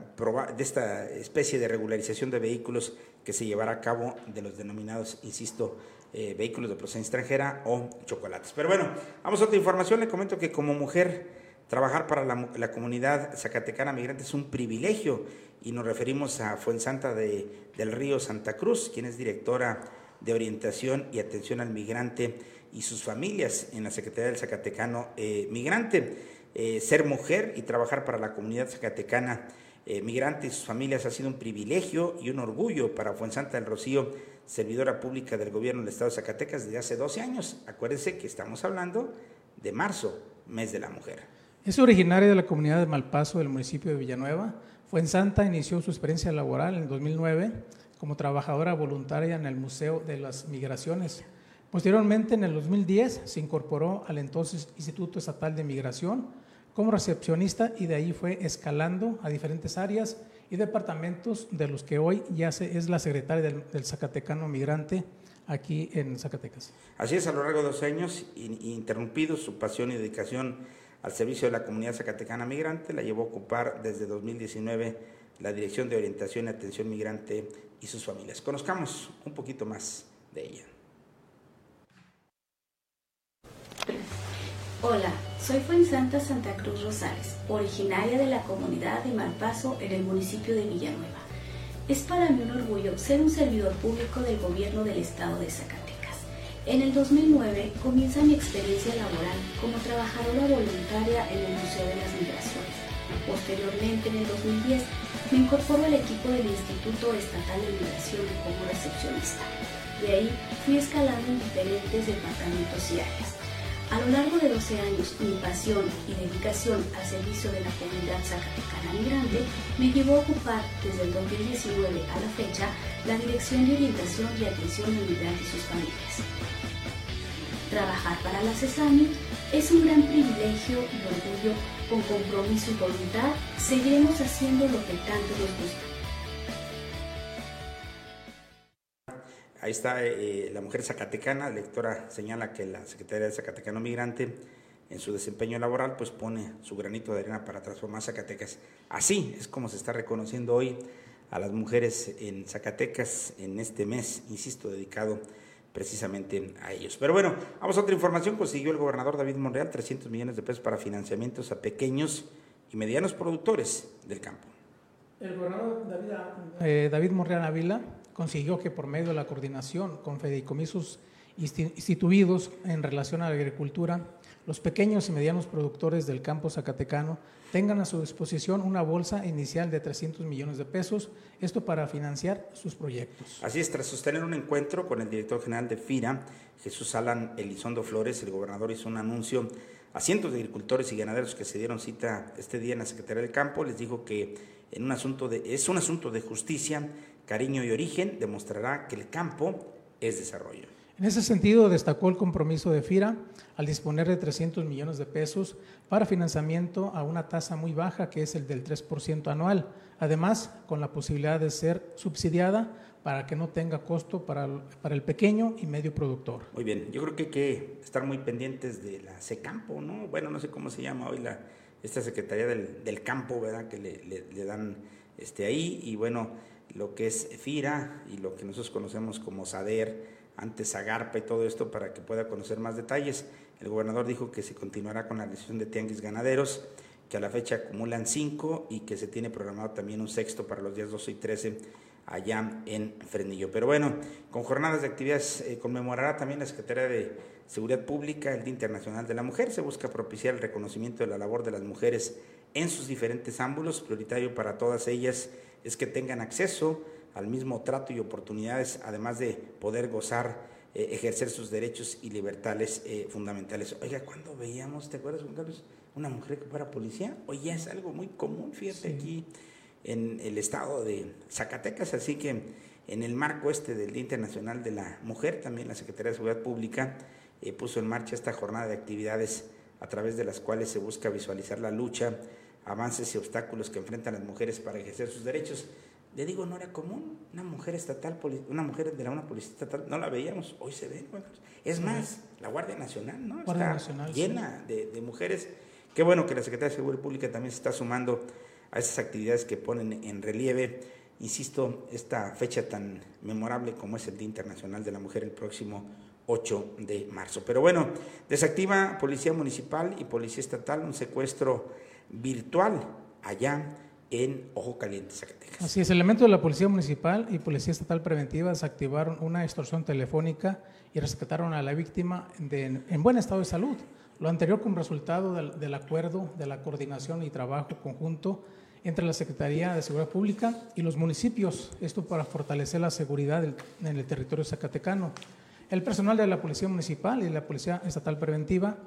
de esta especie de regularización de vehículos que se llevará a cabo de los denominados, insisto, eh, vehículos de procedencia extranjera o chocolates. Pero bueno, vamos a otra información. Le comento que como mujer trabajar para la, comunidad zacatecana migrante es un privilegio y nos referimos a Fuensanta de, del Río Santa Cruz, quien es directora de orientación y atención al migrante y sus familias en la Secretaría del Zacatecano eh, Migrante. Eh, ser mujer y trabajar para la comunidad zacatecana eh, migrante y sus familias ha sido un privilegio y un orgullo para Fuensanta del Rocío, servidora pública del gobierno del Estado de Zacatecas desde hace 12 años. Acuérdense que estamos hablando de marzo, mes de la mujer. Es originaria de la comunidad de Malpaso del municipio de Villanueva. Fuensanta inició su experiencia laboral en 2009 como trabajadora voluntaria en el Museo de las Migraciones Posteriormente, en el 2010, se incorporó al entonces Instituto Estatal de Migración como recepcionista y de ahí fue escalando a diferentes áreas y departamentos de los que hoy ya se, es la secretaria del, Zacatecano Migrante aquí en Zacatecas. Así es, a lo largo de dos años, interrumpido su pasión y dedicación al servicio de la comunidad zacatecana migrante, la llevó a ocupar desde 2019 la Dirección de Orientación y Atención Migrante y sus familias. Conozcamos un poquito más de ella. Hola, soy Fuensanta Santa Cruz Rosales, originaria de la comunidad de Malpaso en el municipio de Villanueva. Es para mí un orgullo ser un servidor público del gobierno del estado de Zacatecas. En el 2009 comienza mi experiencia laboral como trabajadora voluntaria en el Museo de las Migraciones. Posteriormente, en el 2010, me incorporo al equipo del Instituto Estatal de Migración como recepcionista. De ahí fui escalando en diferentes departamentos y áreas. A lo largo de 12 años, mi pasión y dedicación al servicio de la comunidad zacatecana migrante me llevó a ocupar desde el 2019 a la fecha la Dirección de Orientación y Atención al Migrante y sus familias. Trabajar para la CESAMI es un gran privilegio y orgullo. Con compromiso y voluntad seguiremos haciendo lo que tanto nos gusta Ahí está eh, la mujer zacatecana, la lectora señala que la Secretaría de Zacatecano Migrante en su desempeño laboral pues pone su granito de arena para transformar Zacatecas. Así es como se está reconociendo hoy a las mujeres en Zacatecas en este mes, insisto, dedicado precisamente a ellos. Pero bueno, vamos a otra información. Consiguió el gobernador David Monreal 300 millones de pesos para financiamientos a pequeños y medianos productores del campo. El gobernador David, eh, David Monreal Ávila consiguió que por medio de la coordinación con fideicomisos instituidos en relación a la agricultura, los pequeños y medianos productores del campo zacatecano tengan a su disposición una bolsa inicial de 300 millones de pesos, esto para financiar sus proyectos. Así es, tras sostener un encuentro con el director general de FIRA, Jesús Alan Elizondo Flores, el gobernador hizo un anuncio a cientos de agricultores y ganaderos que se dieron cita este día en la Secretaría del Campo, les dijo que en un asunto de, es un asunto de justicia Cariño y Origen demostrará que el campo es desarrollo. En ese sentido, destacó el compromiso de FIRA al disponer de 300 millones de pesos para financiamiento a una tasa muy baja, que es el del 3% anual, además con la posibilidad de ser subsidiada para que no tenga costo para, para el pequeño y medio productor. Muy bien, yo creo que hay que estar muy pendientes de la SECAMPO, ¿no? Bueno, no sé cómo se llama hoy la, esta Secretaría del, del Campo, ¿verdad? Que le, le, le dan este, ahí y bueno lo que es FIRA y lo que nosotros conocemos como SADER, antes Agarpa y todo esto para que pueda conocer más detalles. El gobernador dijo que se continuará con la lesión de tianguis ganaderos, que a la fecha acumulan cinco y que se tiene programado también un sexto para los días 12 y 13 allá en Frenillo. Pero bueno, con jornadas de actividades eh, conmemorará también la Secretaría de Seguridad Pública el Día Internacional de la Mujer. Se busca propiciar el reconocimiento de la labor de las mujeres en sus diferentes ámbulos, prioritario para todas ellas es que tengan acceso al mismo trato y oportunidades, además de poder gozar, eh, ejercer sus derechos y libertades eh, fundamentales. Oiga, cuando veíamos, ¿te acuerdas, Juan Carlos? Una mujer que fuera policía, hoy ya es algo muy común, fíjate, aquí en el estado de Zacatecas, así que en el marco este del Día Internacional de la Mujer, también la Secretaría de Seguridad Pública eh, puso en marcha esta jornada de actividades a través de las cuales se busca visualizar la lucha avances y obstáculos que enfrentan las mujeres para ejercer sus derechos. Le digo, no era común, una mujer estatal, una mujer de la una policía estatal, no la veíamos, hoy se ve. Es más, la Guardia Nacional, ¿no? está llena de, mujeres. Qué bueno que la Secretaría de Seguridad Pública también se está sumando a esas actividades que ponen en relieve, insisto, esta fecha tan memorable como es el Día Internacional de la Mujer el próximo 8 de marzo. Pero bueno, desactiva Policía Municipal y Policía Estatal un secuestro virtual allá en Ojo Caliente, Zacatecas. Así es, elementos de la Policía Municipal y Policía Estatal Preventiva desactivaron una extorsión telefónica y rescataron a la víctima en buen estado de salud. Lo anterior como resultado del, acuerdo de la coordinación y trabajo conjunto entre la Secretaría de Seguridad Pública y los municipios, esto para fortalecer la seguridad en el territorio zacatecano. El personal de la Policía Municipal y la Policía Estatal Preventiva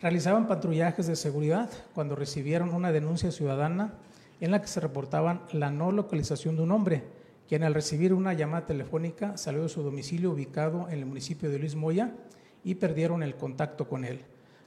realizaban patrullajes de seguridad cuando recibieron una denuncia ciudadana en la que se reportaban la no localización de un hombre, quien al recibir una llamada telefónica salió de su domicilio ubicado en el municipio de Luis Moya y perdieron el contacto con él.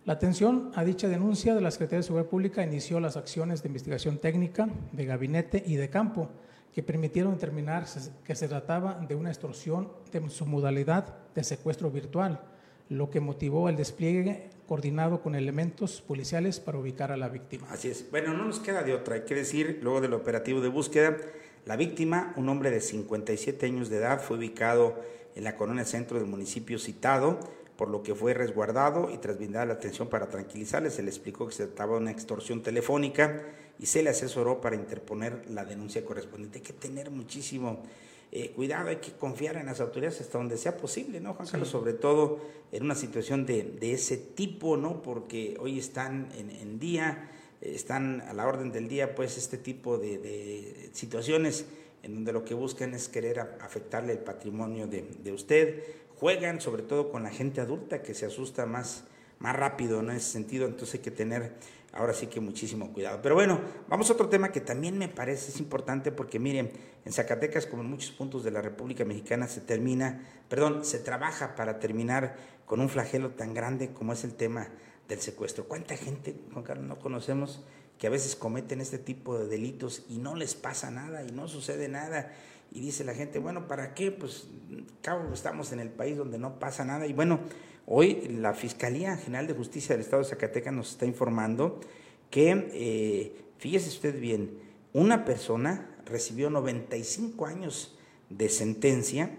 La atención a dicha denuncia de la Secretaría de Seguridad Pública inició las acciones de investigación técnica, de gabinete y de campo, que permitieron determinar que se trataba de una extorsión de su modalidad de secuestro virtual, lo que motivó el despliegue coordinado con elementos policiales para ubicar a la víctima. Así es. Bueno, no nos queda de otra. Hay que decir, luego del operativo de búsqueda, la víctima, un hombre de 57 años de edad, fue ubicado en la colonia centro del municipio citado, por lo que fue resguardado y tras brindar la atención para tranquilizarle, se le explicó que se trataba de una extorsión telefónica y se le asesoró para interponer la denuncia correspondiente. Hay que tener muchísimo eh, cuidado, hay que confiar en las autoridades hasta donde sea posible, ¿no, Juan Carlos? Sobre todo en una situación de, de, ese tipo, ¿no? Porque hoy están en, día, están a la orden del día, pues, este tipo de, situaciones en donde lo que buscan es querer afectarle el patrimonio de, de usted. Juegan sobre todo con la gente adulta que se asusta más, más rápido en ese sentido, entonces hay que tener ahora sí que muchísimo cuidado. Pero bueno, vamos a otro tema que también me parece es importante porque miren, en Zacatecas como en muchos puntos de la República Mexicana se termina, perdón, se trabaja para terminar con un flagelo tan grande como es el tema del secuestro. ¿Cuánta gente, Juan Carlos, no conocemos que a veces cometen este tipo de delitos y no les pasa nada y no sucede nada? Y dice la gente, bueno, ¿para qué? Pues, cabo, estamos en el país donde no pasa nada. Y bueno, Hoy la Fiscalía General de Justicia del Estado de Zacatecas nos está informando que, eh, fíjese usted bien, una persona recibió 95 años de sentencia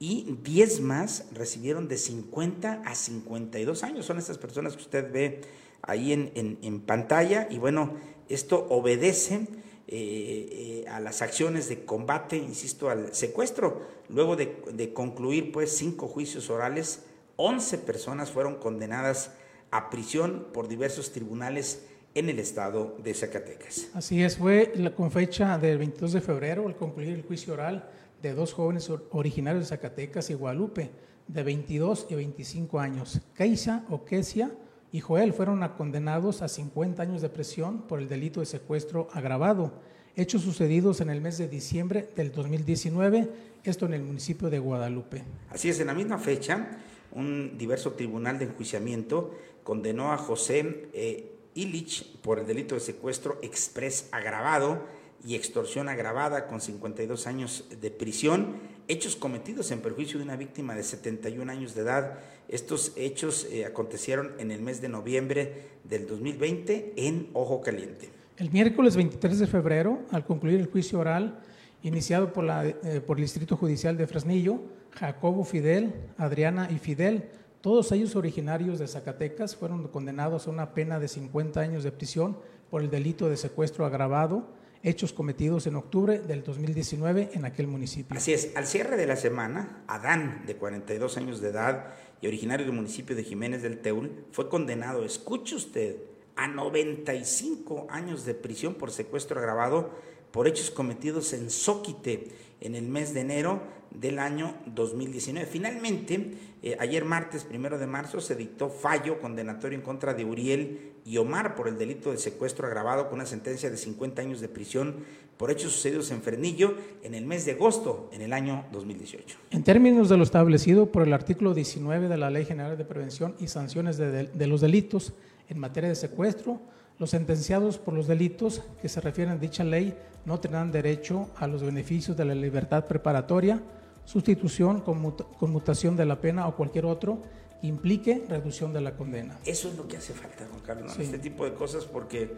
y 10 más recibieron de 50 a 52 años. Son estas personas que usted ve ahí en, pantalla y bueno, esto obedece eh, eh, a las acciones de combate, insisto, al secuestro, luego de, de concluir pues cinco juicios orales 11 personas fueron condenadas a prisión por diversos tribunales en el estado de Zacatecas. Así es, fue con fecha del 22 de febrero al concluir el juicio oral de dos jóvenes originarios de Zacatecas y Guadalupe, de 22 y 25 años. Keisha Oquesia y Joel fueron condenados a 50 años de prisión por el delito de secuestro agravado, hechos sucedidos en el mes de diciembre del 2019, esto en el municipio de Guadalupe. Así es, en la misma fecha, un diverso tribunal de enjuiciamiento condenó a José eh, Illich por el delito de secuestro express agravado y extorsión agravada con 52 años de prisión, hechos cometidos en perjuicio de una víctima de 71 años de edad. Estos hechos eh, acontecieron en el mes de noviembre del 2020 en Ojo Caliente. El miércoles 23 de febrero, al concluir el juicio oral iniciado por, la, eh, por el Distrito Judicial de Fresnillo, Jacobo Fidel, Adriana y Fidel, todos ellos originarios de Zacatecas, fueron condenados a una pena de 50 años de prisión por el delito de secuestro agravado, hechos cometidos en octubre del 2019 en aquel municipio. Así es, al cierre de la semana, Adán, de 42 años de edad y originario del municipio de Jiménez del Teul, fue condenado, escuche usted, a 95 años de prisión por secuestro agravado por hechos cometidos en Zóquite en el mes de enero del año 2019. Finalmente, eh, ayer martes, primero de marzo, se dictó fallo condenatorio en contra de Uriel y Omar por el delito de secuestro agravado con una sentencia de 50 años de prisión por hechos sucedidos en Fernillo en el mes de agosto en el año 2018. En términos de lo establecido por el artículo 19 de la Ley General de Prevención y Sanciones de, de los Delitos en materia de secuestro, los sentenciados por los delitos que se refieren a dicha ley no tendrán derecho a los beneficios de la libertad preparatoria, sustitución, conmutación de la pena o cualquier otro que implique reducción de la condena. Eso es lo que hace falta, Juan Carlos, este tipo de cosas porque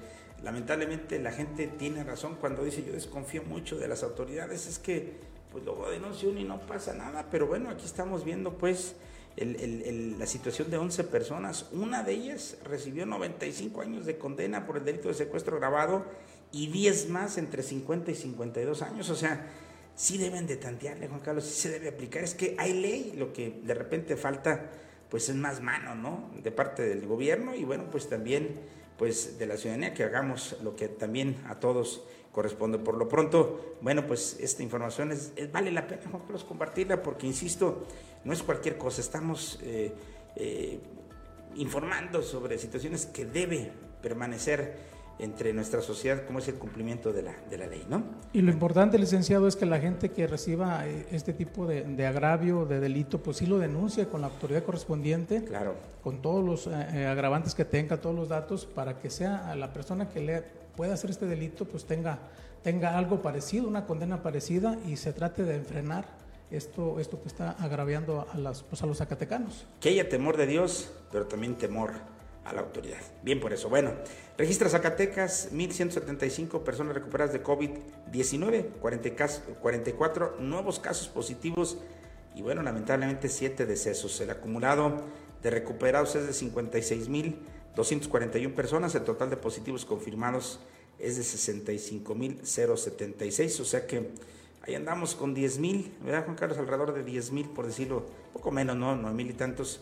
lamentablemente la gente tiene razón cuando dice yo desconfío mucho de las autoridades, es que pues luego denuncio y no pasa nada, pero bueno, aquí estamos viendo pues la situación de 11 personas, una de ellas recibió 95 años de condena por el delito de secuestro grabado y 10 más entre 50 y 52 años, o sea, sí deben de tantearle, Juan Carlos, sí se debe aplicar, es que hay ley, lo que de repente falta pues es más mano, ¿no? De parte del gobierno y bueno, pues también pues de la ciudadanía que hagamos lo que también a todos corresponde. Por lo pronto, bueno, pues esta información es, vale la pena, Juan Carlos, compartirla porque, insisto, no es cualquier cosa, estamos eh, eh, informando sobre situaciones que debe permanecer entre nuestra sociedad, como es el cumplimiento de la, de la ley, ¿no? Y lo importante, licenciado, es que la gente que reciba eh, este tipo de, agravio, de delito, pues sí lo denuncie con la autoridad correspondiente, claro. con todos los agravantes que tenga, todos los datos, para que sea la persona que le pueda hacer este delito, pues tenga, tenga algo parecido, una condena parecida y se trate de enfrenar esto, esto que está agraviando a, las, pues a los zacatecanos. Que haya temor de Dios, pero también temor a la autoridad. Bien por eso. Bueno, registra Zacatecas 1.175 personas recuperadas de COVID-19, 44 nuevos casos positivos y bueno, lamentablemente 7 decesos. El acumulado de recuperados es de 56.241 personas, el total de positivos confirmados es de 65.076, o sea que Ahí andamos con 10 mil, ¿verdad, Juan Carlos? Alrededor de 10 mil, por decirlo, poco menos, ¿no? 9 mil y tantos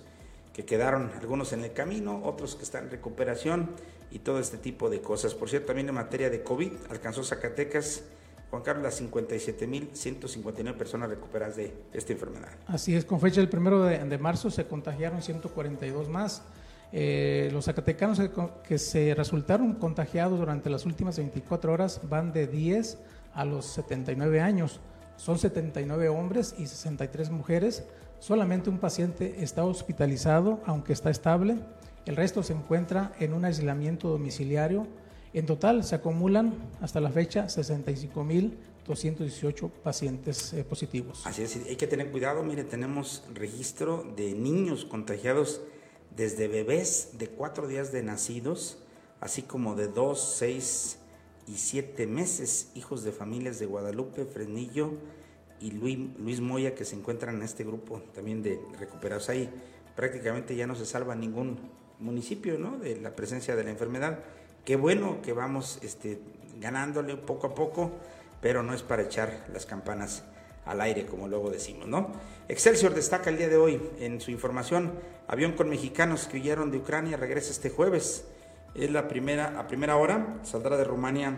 que quedaron, algunos en el camino, otros que están en recuperación y todo este tipo de cosas. Por cierto, también en materia de COVID, alcanzó Zacatecas Juan Carlos, las 57.159 personas recuperadas de esta enfermedad. Así es, con fecha del primero de, marzo se contagiaron 142 más. Eh, los zacatecanos que, se resultaron contagiados durante las últimas 24 horas van de 10 a los 79 años. Son 79 hombres y 63 mujeres. Solamente un paciente está hospitalizado, aunque está estable. El resto se encuentra en un aislamiento domiciliario en total se acumulan hasta la fecha 65.218 pacientes eh, positivos. Así es, hay que tener cuidado. Mire, tenemos registro de niños contagiados desde bebés de cuatro días de nacidos, así como de dos, seis y siete meses, hijos de familias de Guadalupe, Fresnillo y Luis, Luis Moya, que se encuentran en este grupo también de recuperados. Ahí prácticamente ya no se salva ningún municipio ¿no? de la presencia de la enfermedad. Qué bueno que vamos este, ganándole poco a poco, pero no es para echar las campanas al aire, como luego decimos, ¿no? Excelsior destaca el día de hoy en su información, avión con mexicanos que huyeron de Ucrania regresa este jueves. Es la primera, a primera hora, saldrá de Rumania,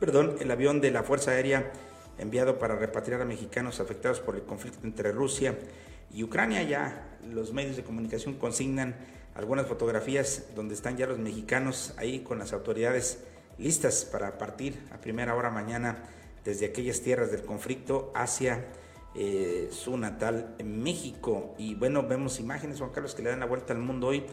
perdón, el avión de la Fuerza Aérea enviado para repatriar a mexicanos afectados por el conflicto entre Rusia y Ucrania. Ya los medios de comunicación consignan algunas fotografías donde están ya los mexicanos ahí con las autoridades listas para partir a primera hora mañana desde aquellas tierras del conflicto hacia eh, su natal México. Y bueno, vemos imágenes, Juan Carlos, que le dan la vuelta al mundo hoy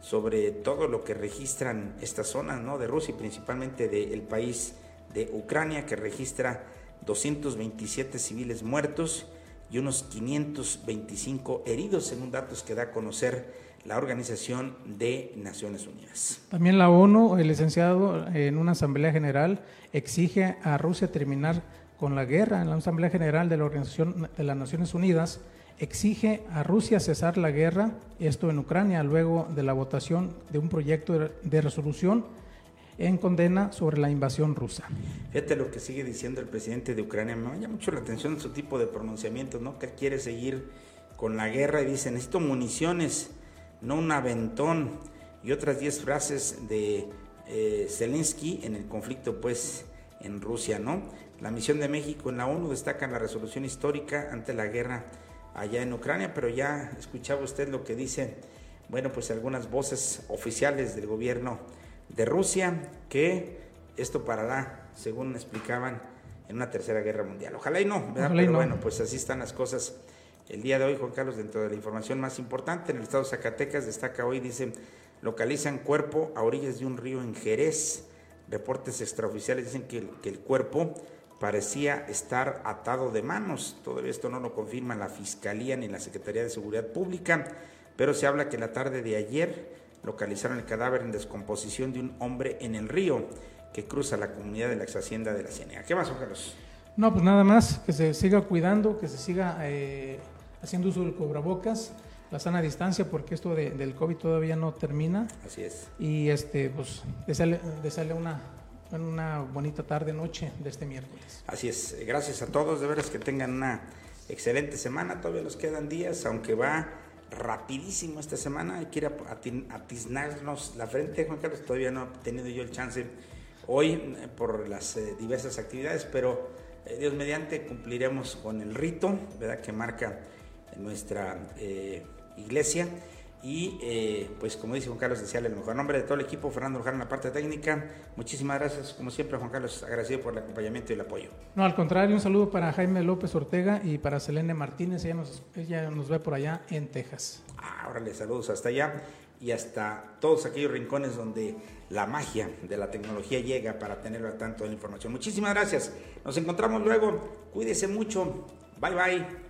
sobre todo lo que registran estas zonas ¿no? de Rusia y principalmente del país de Ucrania, que registra 227 civiles muertos y unos 525 heridos, según datos que da a conocer la Organización de Naciones Unidas. También la ONU, el licenciado, en una asamblea general exige a Rusia terminar con la guerra. En la Asamblea General de la Organización de las Naciones Unidas exige a Rusia cesar la guerra, esto en Ucrania, luego de la votación de un proyecto de resolución en condena sobre la invasión rusa. Fíjate lo que sigue diciendo el presidente de Ucrania, me llama mucho la atención su tipo de pronunciamientos, ¿no? Que quiere seguir con la guerra y dice, necesito municiones no un aventón y otras 10 frases de eh, Zelensky en el conflicto pues en Rusia, ¿no? La misión de México en la ONU destaca la resolución histórica ante la guerra allá en Ucrania, pero ya escuchaba usted lo que dice, bueno, pues algunas voces oficiales del gobierno de Rusia, que esto parará, según explicaban, en una tercera guerra mundial. Ojalá y no, ¿verdad? pero bueno, pues así están las cosas el día de hoy, Juan Carlos, dentro de la información más importante, en el estado de Zacatecas destaca hoy, dice, localizan cuerpo a orillas de un río en Jerez. Reportes extraoficiales dicen que el, cuerpo parecía estar atado de manos. Todo esto no lo confirma la Fiscalía ni la Secretaría de Seguridad Pública, pero se habla que la tarde de ayer localizaron el cadáver en descomposición de un hombre en el río que cruza la comunidad de la ex hacienda de la Cienega. ¿Qué más, Carlos? No, pues nada más, que se siga cuidando, que se siga eh, haciendo uso del cubrebocas, la sana distancia, porque esto del COVID todavía no termina. Así es. Y este, pues, desearle, una, una bonita tarde, noche de este miércoles. Así es. Gracias a todos, de veras que tengan una excelente semana. Todavía nos quedan días, aunque va rapidísimo esta semana. Hay que atiznarnos la frente, Juan Carlos. Todavía no he tenido yo el chance hoy eh, por las eh, diversas actividades, pero eh, Dios mediante cumpliremos con el rito, ¿verdad? Que marca nuestra iglesia. Y eh, pues como dice Juan Carlos, desearle el mejor nombre de todo el equipo, Fernando Luján en la parte técnica. Muchísimas gracias, como siempre, Juan Carlos, agradecido por el acompañamiento y el apoyo. No, al contrario, un saludo para Jaime López Ortega y para Selene Martínez, ella nos, ella nos ve por allá en Texas. Ah, órale, saludos hasta allá y hasta todos aquellos rincones donde la magia de la tecnología llega para tener al tanto de la información. Muchísimas gracias, nos encontramos luego, cuídese mucho, bye bye.